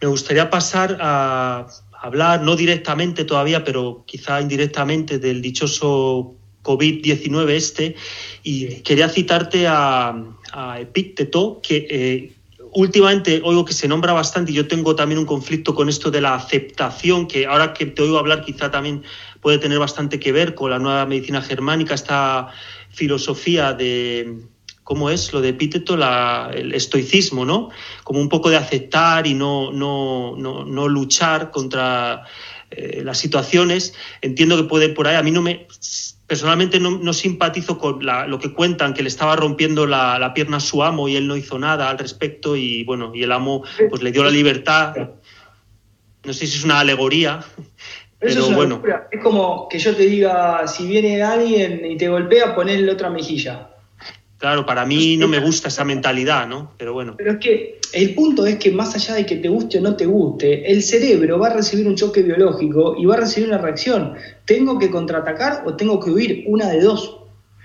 Me gustaría pasar a hablar, no directamente todavía, pero quizá indirectamente, del dichoso COVID-19 este, y quería citarte a, a Epícteto, que eh, últimamente oigo que se nombra bastante y yo tengo también un conflicto con esto de la aceptación, que ahora que te oigo hablar quizá también puede tener bastante que ver con la nueva medicina germánica, esta filosofía de, ¿cómo es lo de Epíteto? La, el estoicismo, ¿no? Como un poco de aceptar y no, no, no, no luchar contra eh, las situaciones. Entiendo que puede ir por ahí. A mí no me personalmente no, simpatizo con lo que cuentan, que le estaba rompiendo la, pierna a su amo y él no hizo nada al respecto y bueno, y el amo pues le dio la libertad. No sé si es una alegoría, pero es bueno. Es como que yo te diga, si viene alguien y te golpea, ponle otra mejilla. Claro, para mí no me gusta esa mentalidad, ¿no? Pero bueno. Pero es que el punto es que más allá de que te guste o no te guste, el cerebro va a recibir un choque biológico y va a recibir una reacción. ¿Tengo que contraatacar o tengo que huir? Una de dos.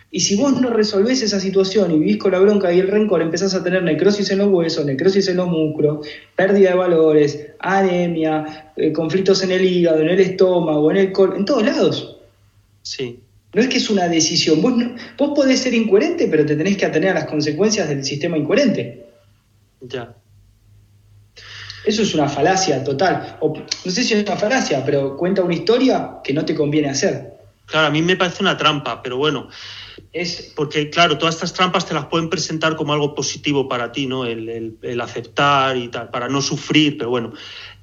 Y si vos no resolvés esa situación y vivís con la bronca y el rencor, empezás a tener necrosis en los huesos, necrosis en los músculos, pérdida de valores, anemia, eh, conflictos en el hígado, en el estómago, en el cor en todos lados. Sí. No es que es una decisión. Vos, vos podés ser incoherente, pero te tenés que atener a las consecuencias del sistema incoherente. Ya. Eso es una falacia total. O, no sé si es una falacia, pero cuenta una historia que no te conviene hacer. Claro, a mí me parece una trampa, pero bueno. Es porque, claro, todas estas trampas te las pueden presentar como algo positivo para ti, ¿no? El, el aceptar y tal, para no sufrir, pero bueno.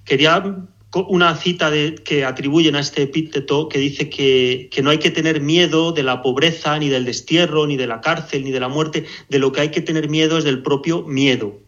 Quería una cita de, que atribuyen a este epíteto que dice que, no hay que tener miedo de la pobreza, ni del destierro, ni de la cárcel, ni de la muerte. De lo que hay que tener miedo es del propio miedo.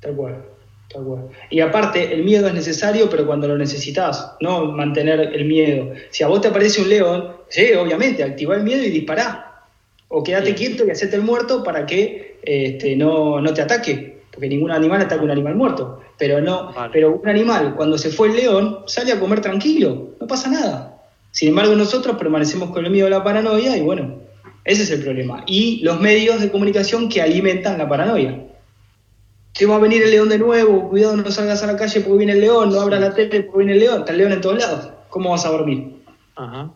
Tal cual, tal cual. Y aparte, el miedo es necesario, pero cuando lo necesitas, no mantener el miedo. Si a vos te aparece un león, sí, obviamente, activa el miedo y dispará. O quédate quieto y hacete el muerto para que este, no, no te ataque porque ningún animal ataca a un animal muerto. Pero no, pero un animal, cuando se fue el león, sale a comer tranquilo, no pasa nada. Sin embargo, nosotros permanecemos con el miedo a la paranoia y bueno, ese es el problema. Y los medios de comunicación que alimentan la paranoia. Que va a venir el león de nuevo, cuidado, no salgas a la calle porque viene el león, no abras la tele porque viene el león, está el león en todos lados. ¿Cómo vas a dormir? Ajá.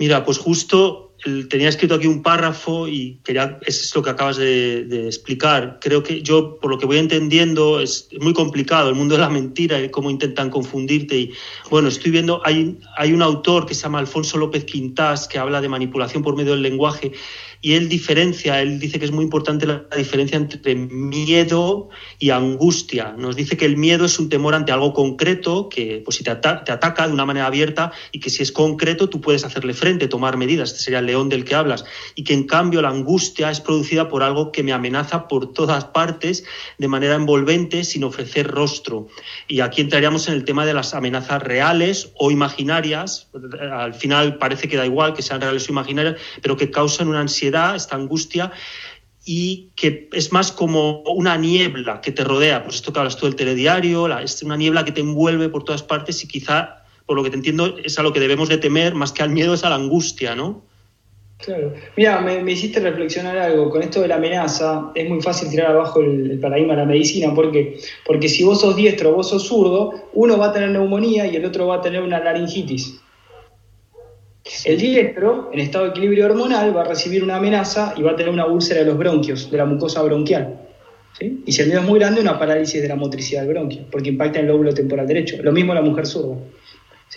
Mira, pues justo tenía escrito aquí un párrafo y quería, eso es lo que acabas de, explicar. Creo que yo, por lo que voy entendiendo, es muy complicado el mundo de la mentira y cómo intentan confundirte. Y bueno, estoy viendo, hay, hay un autor que se llama Alfonso López Quintás que habla de manipulación por medio del lenguaje y él diferencia, él dice que es muy importante la, diferencia entre miedo y angustia. Nos dice que el miedo es un temor ante algo concreto, que pues, si te, te, ataca de una manera abierta y que si es concreto tú puedes hacerle frente, tomar medidas, este sería el león del que hablas, y que en cambio la angustia es producida por algo que me amenaza por todas partes de manera envolvente sin ofrecer rostro. Y aquí entraríamos en el tema de las amenazas reales o imaginarias, al final parece que da igual que sean reales o imaginarias, pero que causan una ansiedad esta angustia, y que es más como una niebla que te rodea, pues esto que hablas tú del telediario, es una niebla que te envuelve por todas partes y quizá, por lo que te entiendo, es a lo que debemos de temer, más que al miedo, es a la angustia, ¿no? Claro. Mira, me, hiciste reflexionar algo. Con esto de la amenaza, es muy fácil tirar abajo el, paradigma de la medicina. ¿Por qué? Porque si vos sos diestro vos sos zurdo, uno va a tener neumonía y el otro va a tener una laringitis. El diestro, en estado de equilibrio hormonal, va a recibir una amenaza y va a tener una úlcera de los bronquios, de la mucosa bronquial. Y si el miedo es muy grande, una parálisis de la motricidad del bronquio, porque impacta en el lóbulo temporal derecho. Lo mismo la mujer zurda,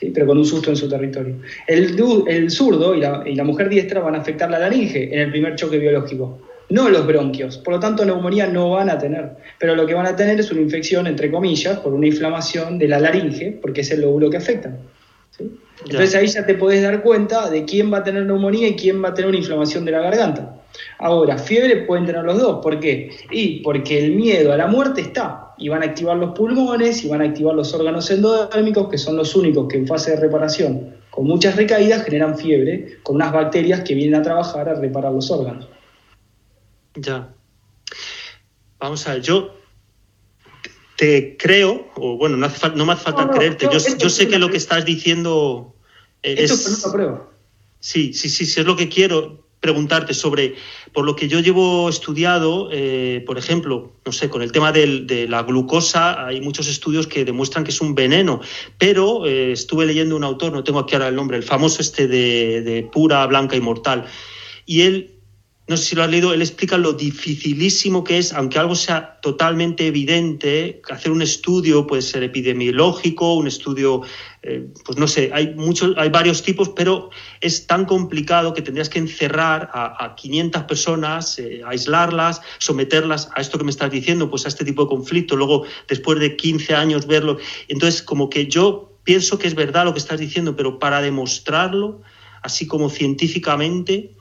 pero con un susto en su territorio. El, el zurdo y la, y la mujer diestra van a afectar la laringe en el primer choque biológico, no los bronquios. Por lo tanto, neumonía no van a tener, pero lo que van a tener es una infección, entre comillas, por una inflamación de la laringe, porque es el lóbulo que afecta. Entonces ahí ya te podés dar cuenta de quién va a tener neumonía y quién va a tener una inflamación de la garganta. Ahora, fiebre pueden tener los dos. ¿Por qué? Y porque el miedo a la muerte está. Y van a activar los pulmones y van a activar los órganos endodérmicos, que son los únicos que en fase de reparación, con muchas recaídas, generan fiebre, con unas bacterias que vienen a trabajar a reparar los órganos. Ya. Vamos a ver, yo te creo, o bueno, no, no me hace falta creerte, yo, yo, sé que lo que estás diciendo es... Esto no lo pruebo. Sí, sí, sí, sí, es lo que quiero. Preguntarte sobre, por lo que yo llevo estudiado, eh, por ejemplo, no sé, con el tema de la glucosa, hay muchos estudios que demuestran que es un veneno, pero eh, estuve leyendo un autor, no tengo aquí ahora el nombre, el famoso este de, de Pura, Blanca y Mortal, y él no sé si lo has leído, él explica lo dificilísimo que es, aunque algo sea totalmente evidente, hacer un estudio puede ser epidemiológico, un estudio, eh, pues no sé, hay muchos, hay varios tipos, pero es tan complicado que tendrías que encerrar a, 500 personas, eh, aislarlas, someterlas a esto que me estás diciendo, pues a este tipo de conflicto, luego después de 15 años verlo. Entonces, como que yo pienso que es verdad lo que estás diciendo, pero para demostrarlo, así como científicamente,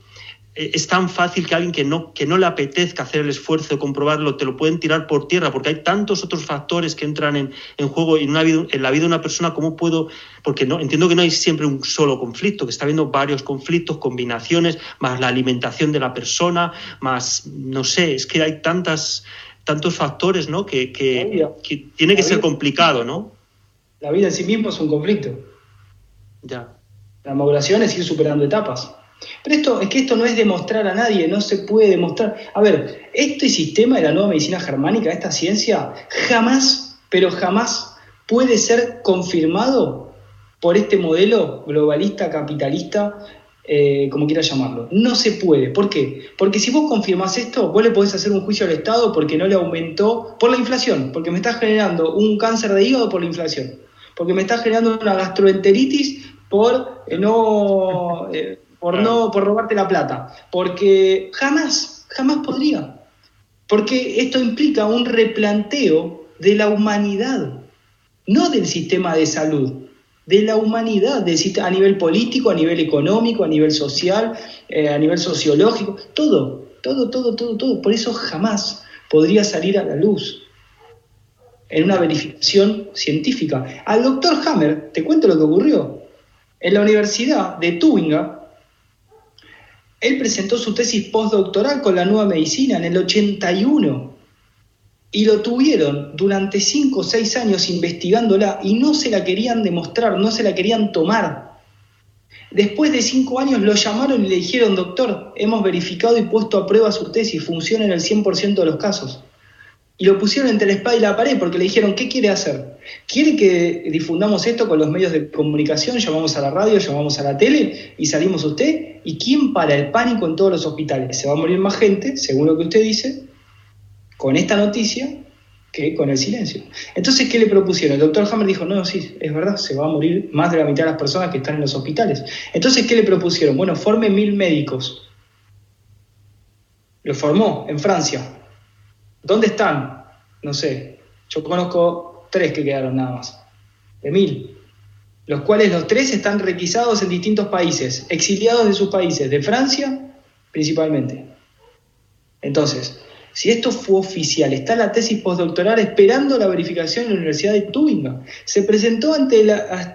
es tan fácil que alguien que no, que no le apetezca hacer el esfuerzo de comprobarlo, te lo pueden tirar por tierra, porque hay tantos otros factores que entran en, juego en, una vida, en la vida de una persona, ¿cómo puedo? Porque no, entiendo que no hay siempre un solo conflicto, que está habiendo varios conflictos, combinaciones, más la alimentación de la persona, más, no sé, es que hay tantas, tantos factores, ¿no? Que, que, tiene que ser complicado, ¿no? La vida en sí mismo es un conflicto. Ya. La maduración es ir superando etapas. Pero esto es que esto no es demostrar a nadie, no se puede demostrar. A ver, este sistema de la nueva medicina germánica, esta ciencia, jamás, pero jamás puede ser confirmado por este modelo globalista, capitalista, eh, como quieras llamarlo. No se puede. ¿Por qué? Porque si vos confirmás esto, vos le podés hacer un juicio al Estado porque no le aumentó por la inflación, porque me está generando un cáncer de hígado por la inflación, porque me está generando una gastroenteritis por eh, no... Eh, por no, por robarte la plata, porque jamás, jamás podría, porque esto implica un replanteo de la humanidad, no del sistema de salud, de la humanidad, a nivel político, a nivel económico, a nivel social, eh, a nivel sociológico, todo, todo, todo, todo, todo. Por eso jamás podría salir a la luz en una verificación científica. Al doctor Hammer, te cuento lo que ocurrió. En la Universidad de Tübingen, él presentó su tesis postdoctoral con la nueva medicina en el 81 y lo tuvieron durante 5 o 6 años investigándola y no se la querían demostrar, no se la querían tomar. Después de 5 años lo llamaron y le dijeron, doctor, hemos verificado y puesto a prueba su tesis, funciona en el 100% de los casos y lo pusieron entre la espada y la pared porque le dijeron, ¿qué quiere hacer? ¿Quiere que difundamos esto con los medios de comunicación? Llamamos a la radio, llamamos a la tele y salimos usted. ¿Y quién para el pánico en todos los hospitales? Se va a morir más gente, según lo que usted dice, con esta noticia que con el silencio. Entonces, ¿qué le propusieron? El doctor Hammer dijo, no, sí, es verdad, se va a morir más de la mitad de las personas que están en los hospitales. Entonces, ¿qué le propusieron? Bueno, forme mil médicos. Lo formó en Francia, ¿Dónde están? No sé. Yo conozco tres que quedaron nada más. De mil. Los cuales los tres están requisados en distintos países, exiliados de sus países, de Francia principalmente. Entonces, si esto fue oficial, está la tesis postdoctoral esperando la verificación en la Universidad de Tübingen. Se presentó ante,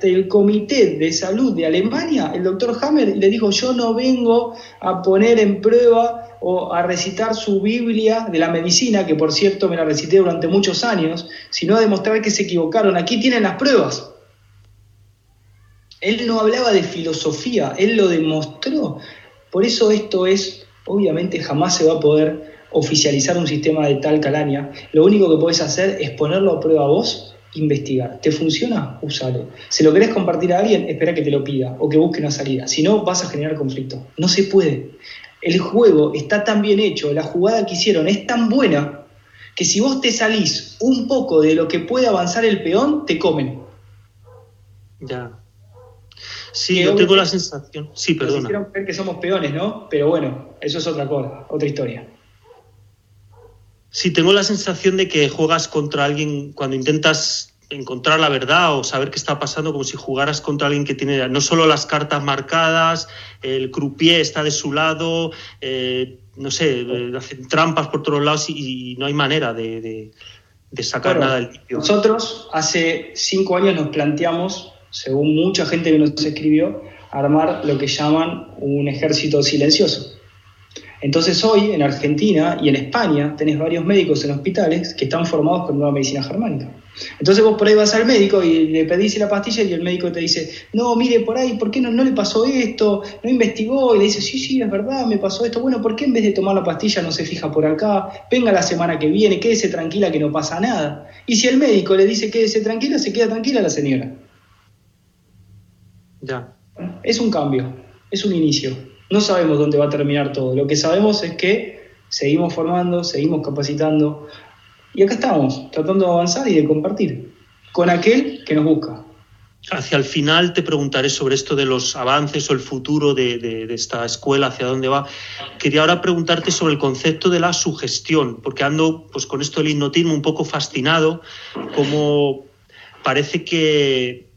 el Comité de Salud de Alemania el doctor Hammer y le dijo, yo no vengo a poner en prueba o a recitar su Biblia de la medicina, que por cierto me la recité durante muchos años, sino a demostrar que se equivocaron. Aquí tienen las pruebas. Él no hablaba de filosofía, él lo demostró. Por eso esto es, obviamente jamás se va a poder oficializar un sistema de tal calaña, lo único que puedes hacer es ponerlo a prueba vos, investigar. ¿Te funciona? Úsalo. Si lo querés compartir a alguien, espera que te lo pida o que busque una salida. Si no, vas a generar conflicto. No se puede. El juego está tan bien hecho, la jugada que hicieron es tan buena, que si vos te salís un poco de lo que puede avanzar el peón, te comen. Ya. Sí, yo tengo la sensación. Sí, perdona. Nos hicieron creer que somos peones, ¿no? Pero bueno, eso es otra cosa, otra historia. Sí, tengo la sensación de que juegas contra alguien cuando intentas encontrar la verdad o saber qué está pasando, como si jugaras contra alguien que tiene no solo las cartas marcadas, el croupier está de su lado, eh, no sé, eh, hacen trampas por todos lados y, no hay manera de, sacar nada del limpio. Nosotros hace cinco años nos planteamos, según mucha gente que nos escribió, armar lo que llaman un ejército silencioso. Entonces hoy en Argentina y en España tenés varios médicos en hospitales que están formados con nueva medicina germánica. Entonces vos por ahí vas al médico y le pedís la pastilla y el médico te dice, no, mire por ahí, ¿por qué no, no le pasó esto? ¿No investigó? Y le dice, sí, sí, es verdad, me pasó esto. Bueno, ¿por qué en vez de tomar la pastilla no se fija por acá? Venga la semana que viene, quédese tranquila que no pasa nada. Y si el médico le dice quédese tranquila, se queda tranquila la señora. Ya. Es un cambio, es un inicio. No sabemos dónde va a terminar todo. Lo que sabemos es que seguimos formando, seguimos capacitando. Y acá estamos, tratando de avanzar y de compartir con aquel que nos busca. Hacia el final te preguntaré sobre esto de los avances o el futuro de, esta escuela, hacia dónde va. Quería ahora preguntarte sobre el concepto de la sugestión, porque ando pues, con esto del hipnotismo un poco fascinado, como parece que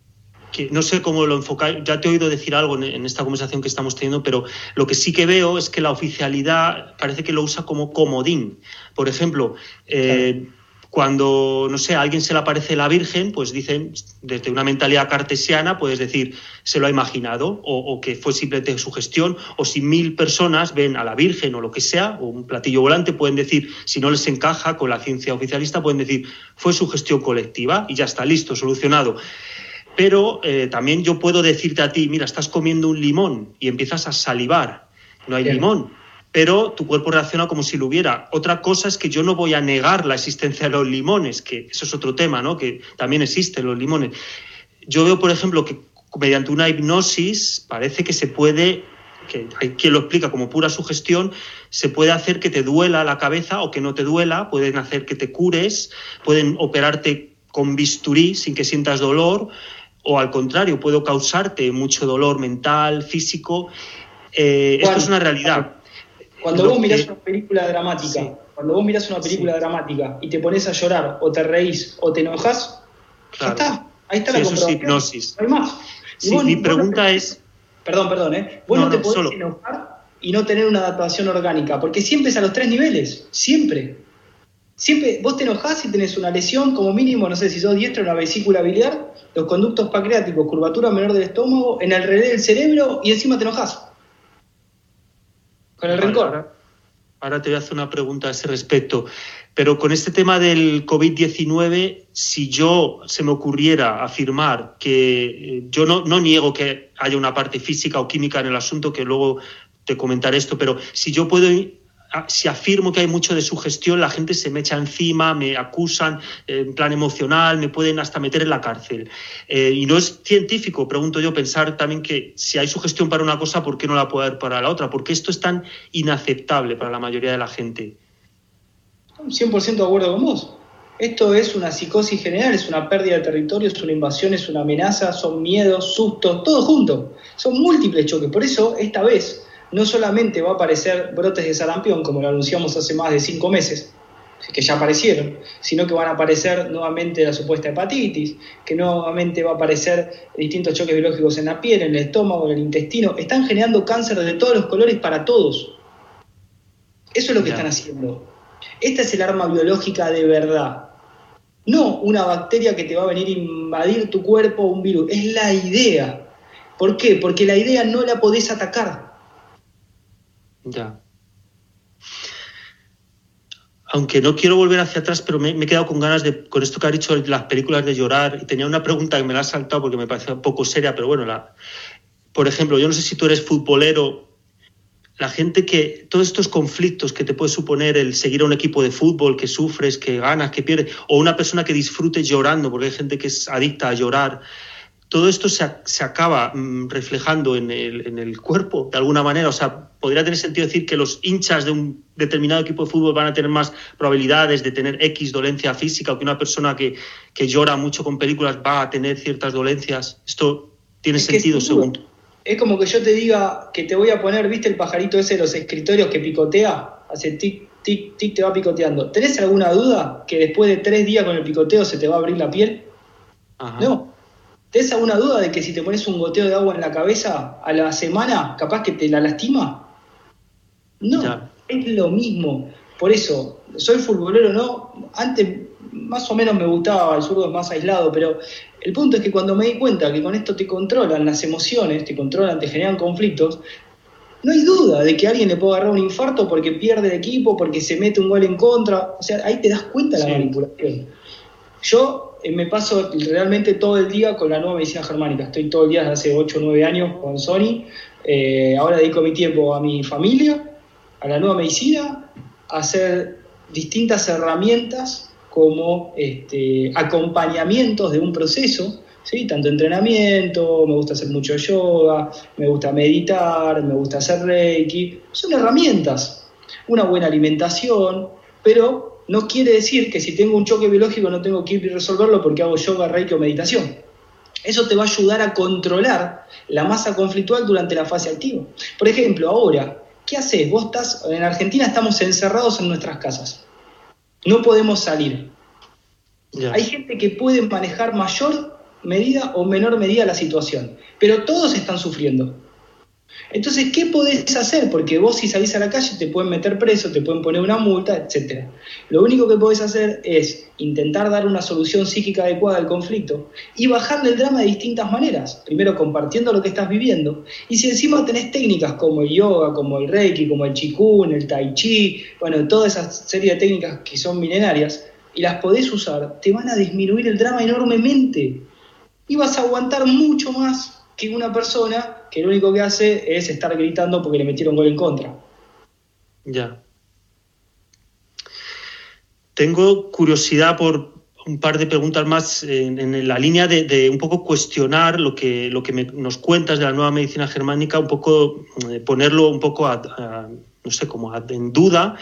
que no sé cómo lo enfocar, ya te he oído decir algo en, esta conversación que estamos teniendo, pero lo que sí que veo es que la oficialidad parece que lo usa como comodín. Por ejemplo, eh, cuando, no sé, a alguien se le aparece la Virgen, pues dicen, desde una mentalidad cartesiana, puedes decir, se lo ha imaginado, o, o, que fue simplemente su gestión, o si mil personas ven a la Virgen o lo que sea, o un platillo volante, pueden decir, si no les encaja con la ciencia oficialista, pueden decir, fue su gestión colectiva y ya está, listo, solucionado pero eh, también yo puedo decirte a ti, mira, estás comiendo un limón y empiezas a salivar, no hay limón, pero tu cuerpo reacciona como si lo hubiera. Otra cosa es que yo no voy a negar la existencia de los limones, que eso es otro tema, ¿no? Que también existen los limones. Yo veo, por ejemplo, que mediante una hipnosis parece que se puede que hay quien lo explica como pura sugestión, se puede hacer que te duela la cabeza o que no te duela, pueden hacer que te cures, pueden operarte con bisturí sin que sientas dolor, o al contrario, puedo causarte mucho dolor mental, físico. Eh, esto es una realidad. Cuando vos mirás una película dramática, cuando vos mirás una película dramática y te pones a llorar o te reís o te enojas, ya está. Ahí está la eso es hipnosis. No hay más. mi pregunta es... Perdón, perdón, ¿eh? Vos no, te podés enojar y no tener una adaptación orgánica, porque siempre es a los tres niveles, siempre. Siempre, vos te enojás y tenés una lesión, como mínimo, no sé si sos diestro, una vesícula biliar, los conductos pancreáticos, curvatura menor del estómago, en el relé del cerebro y encima te enojas. Con el rencor. Ahora, te voy a hacer una pregunta a ese respecto. Pero con este tema del COVID-19, si yo se me ocurriera afirmar que eh, yo no, no niego que haya una parte física o química en el asunto, que luego te comentaré esto, pero si yo puedo si afirmo que hay mucho de sugestión, la gente se me echa encima, me acusan eh, en plan emocional, me pueden hasta meter en la cárcel. Eh, y no es científico, pregunto yo, pensar también que si hay sugestión para una cosa, ¿por qué no la puede haber para la otra? Porque esto es tan inaceptable para la mayoría de la gente. 100% de acuerdo con vos. Esto es una psicosis general, es una pérdida de territorio, es una invasión, es una amenaza, son miedos, sustos, todo junto. Son múltiples choques. Por eso, esta vez, no solamente va a aparecer brotes de sarampión, como lo anunciamos hace más de cinco meses, que ya aparecieron, sino que van a aparecer nuevamente la supuesta hepatitis, que nuevamente va a aparecer distintos choques biológicos en la piel, en el estómago, en el intestino. Están generando cáncer de todos los colores para todos. Eso es lo que están haciendo. Esta es el arma biológica de verdad. No una bacteria que te va a venir a invadir tu cuerpo o un virus. Es la idea. ¿Por qué? Porque la idea no la podés atacar. Ya. Aunque no quiero volver hacia atrás, pero me, he quedado con ganas de, con esto que ha dicho las películas de llorar, y tenía una pregunta que me la ha saltado porque me parece un poco seria, pero bueno, la, por ejemplo, yo no sé si tú eres futbolero, la gente que, todos estos conflictos que te puede suponer el seguir a un equipo de fútbol, que sufres, que ganas, que pierdes, o una persona que disfrute llorando, porque hay gente que es adicta a llorar, todo esto se, acaba mm, reflejando en el, cuerpo de alguna manera. O sea, podría tener sentido decir que los hinchas de un determinado equipo de fútbol van a tener más probabilidades de tener X dolencia física o que una persona que, llora mucho con películas va a tener ciertas dolencias. Esto tiene sentido, según. Es como que yo te diga que te voy a poner, ¿viste el pajarito ese de los escritorios que picotea? Hace tic, tic, tic, te va picoteando. ¿Tenés alguna duda que después de tres días con el picoteo se te va a abrir la piel? No ¿Tenés alguna duda de que si te pones un goteo de agua en la cabeza a la semana, capaz que te la lastima? No, es lo mismo. Por eso, soy futbolero, ¿no? Antes más o menos me gustaba, el zurdo es más aislado, pero el punto es que cuando me di cuenta que con esto te controlan las emociones, te controlan, te generan conflictos, no hay duda de que alguien le puede agarrar un infarto porque pierde el equipo, porque se mete un gol en contra. O sea, ahí te das cuenta de la manipulación. Yo me paso realmente todo el día con la nueva medicina germánica. Estoy todo el día desde hace 8 o 9 años con Sony. Eh, ahora dedico mi tiempo a mi familia, a la nueva medicina, a hacer distintas herramientas como este, acompañamientos de un proceso, ¿sí? tanto entrenamiento, me gusta hacer mucho yoga, me gusta meditar, me gusta hacer reiki, son herramientas, una buena alimentación, pero no quiere decir que si tengo un choque biológico no tengo que ir y resolverlo porque hago yoga, reiki o meditación. Eso te va a ayudar a controlar la masa conflictual durante la fase activa. Por ejemplo, ahora, ¿qué haces? Vos estás, en Argentina estamos encerrados en nuestras casas. No podemos salir. Hay gente que puede manejar mayor medida o menor medida la situación, pero todos están sufriendo. Entonces, ¿qué podés hacer? Porque vos si salís a la calle te pueden meter preso, te pueden poner una multa, etc. Lo único que podés hacer es intentar dar una solución psíquica adecuada al conflicto y bajarle el drama de distintas maneras. Primero compartiendo lo que estás viviendo y si encima tenés técnicas como el yoga, como el reiki, como el chikun, el tai chi, bueno, toda esa serie de técnicas que son milenarias y las podés usar, te van a disminuir el drama enormemente y vas a aguantar mucho más que una persona que lo único que hace es estar gritando porque le metieron gol en contra. Ya. Tengo curiosidad por un par de preguntas más en, la línea de, un poco cuestionar lo que, lo que nos cuentas de la nueva medicina germánica, un poco eh, ponerlo un poco no sé, como en duda.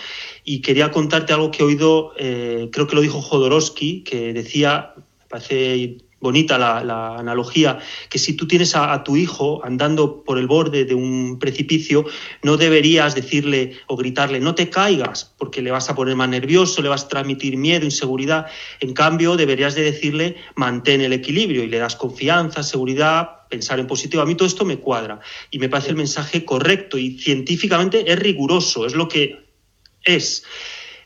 Y quería contarte algo que he oído, eh, creo que lo dijo Jodorowsky, que decía, me parece bonita la, analogía, que si tú tienes a, tu hijo andando por el borde de un precipicio, no deberías decirle o gritarle, no te caigas, porque le vas a poner más nervioso, le vas a transmitir miedo, inseguridad. En cambio, deberías de decirle, mantén el equilibrio y le das confianza, seguridad, pensar en positivo. A mí todo esto me cuadra y me parece el mensaje correcto y científicamente es riguroso, es lo que es.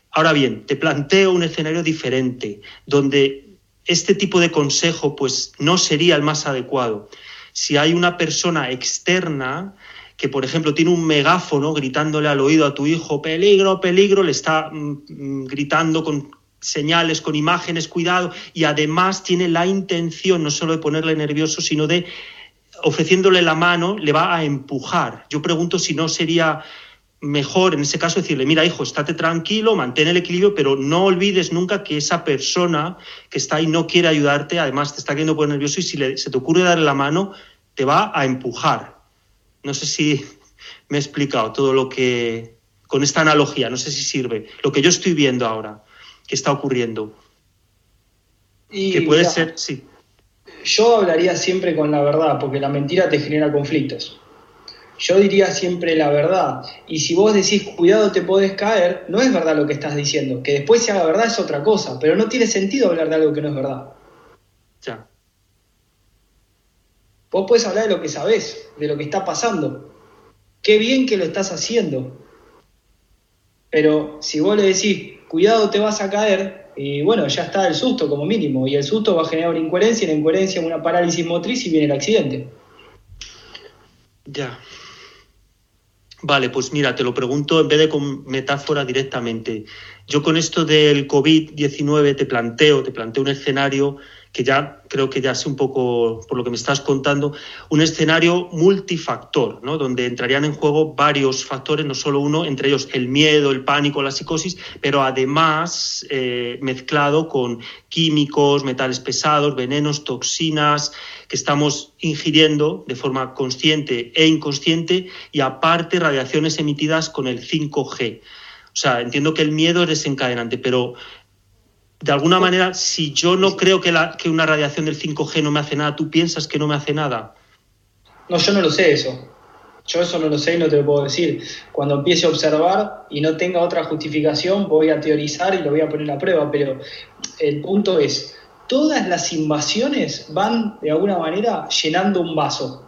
Ahora bien, te planteo un escenario diferente, donde este tipo de consejo pues no sería el más adecuado. Si hay una persona externa que, por ejemplo, tiene un megáfono gritándole al oído a tu hijo, peligro, peligro, le está mm, mm, gritando con señales, con imágenes, cuidado, y además tiene la intención no solo de ponerle nervioso, sino de ofreciéndole la mano, le va a empujar. Yo pregunto si no sería mejor en ese caso decirle, mira hijo, estate tranquilo, mantén el equilibrio, pero no olvides nunca que esa persona que está ahí no quiere ayudarte, además te está quedando por nervioso y si se te ocurre darle la mano, te va a empujar. No sé si me he explicado todo lo que, con esta analogía, no sé si sirve, lo que yo estoy viendo ahora, que está ocurriendo. Y que puede ser, sí. Yo hablaría siempre con la verdad, porque la mentira te genera conflictos yo diría siempre la verdad. Y si vos decís, cuidado, te podés caer, no es verdad lo que estás diciendo. Que después se haga verdad es otra cosa, pero no tiene sentido hablar de algo que no es verdad. Ya. Vos podés hablar de lo que sabés, de lo que está pasando. Qué bien que lo estás haciendo. Pero si vos le decís, cuidado, te vas a caer, y bueno, ya está el susto como mínimo. Y el susto va a generar una incoherencia, y la incoherencia una parálisis motriz y viene el accidente. Ya. Vale, pues mira, te lo pregunto en vez de con metáfora directamente. Yo con esto del COVID-19 te planteo, te planteo un escenario que ya creo que ya sé un poco, por lo que me estás contando, un escenario multifactor, ¿no? donde entrarían en juego varios factores, no solo uno, entre ellos el miedo, el pánico, la psicosis, pero además eh, mezclado con químicos, metales pesados, venenos, toxinas que estamos ingiriendo de forma consciente e inconsciente y aparte radiaciones emitidas con el 5G. O sea, entiendo que el miedo es desencadenante, pero de alguna manera, si yo no creo que, la, que una radiación del 5G no me hace nada, ¿tú piensas que no me hace nada? No, yo no lo sé eso. Yo eso no lo sé y no te lo puedo decir. Cuando empiece a observar y no tenga otra justificación, voy a teorizar y lo voy a poner a prueba. Pero el punto es, todas las invasiones van de alguna manera llenando un vaso.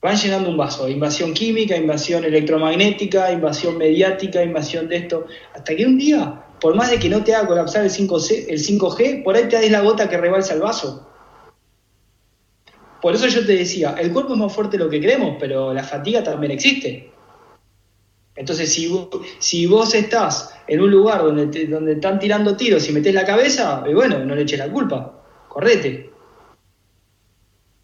Van llenando un vaso. Invasión química, invasión electromagnética, invasión mediática, invasión de esto. Hasta que un día por más de que no te haga colapsar el 5G, el 5G por ahí te des la gota que rebalsa el vaso. Por eso yo te decía, el cuerpo es más fuerte de lo que creemos, pero la fatiga también existe. Entonces, si vos, si vos estás en un lugar donde, donde están tirando tiros y metés la cabeza, bueno, no le eches la culpa, correte.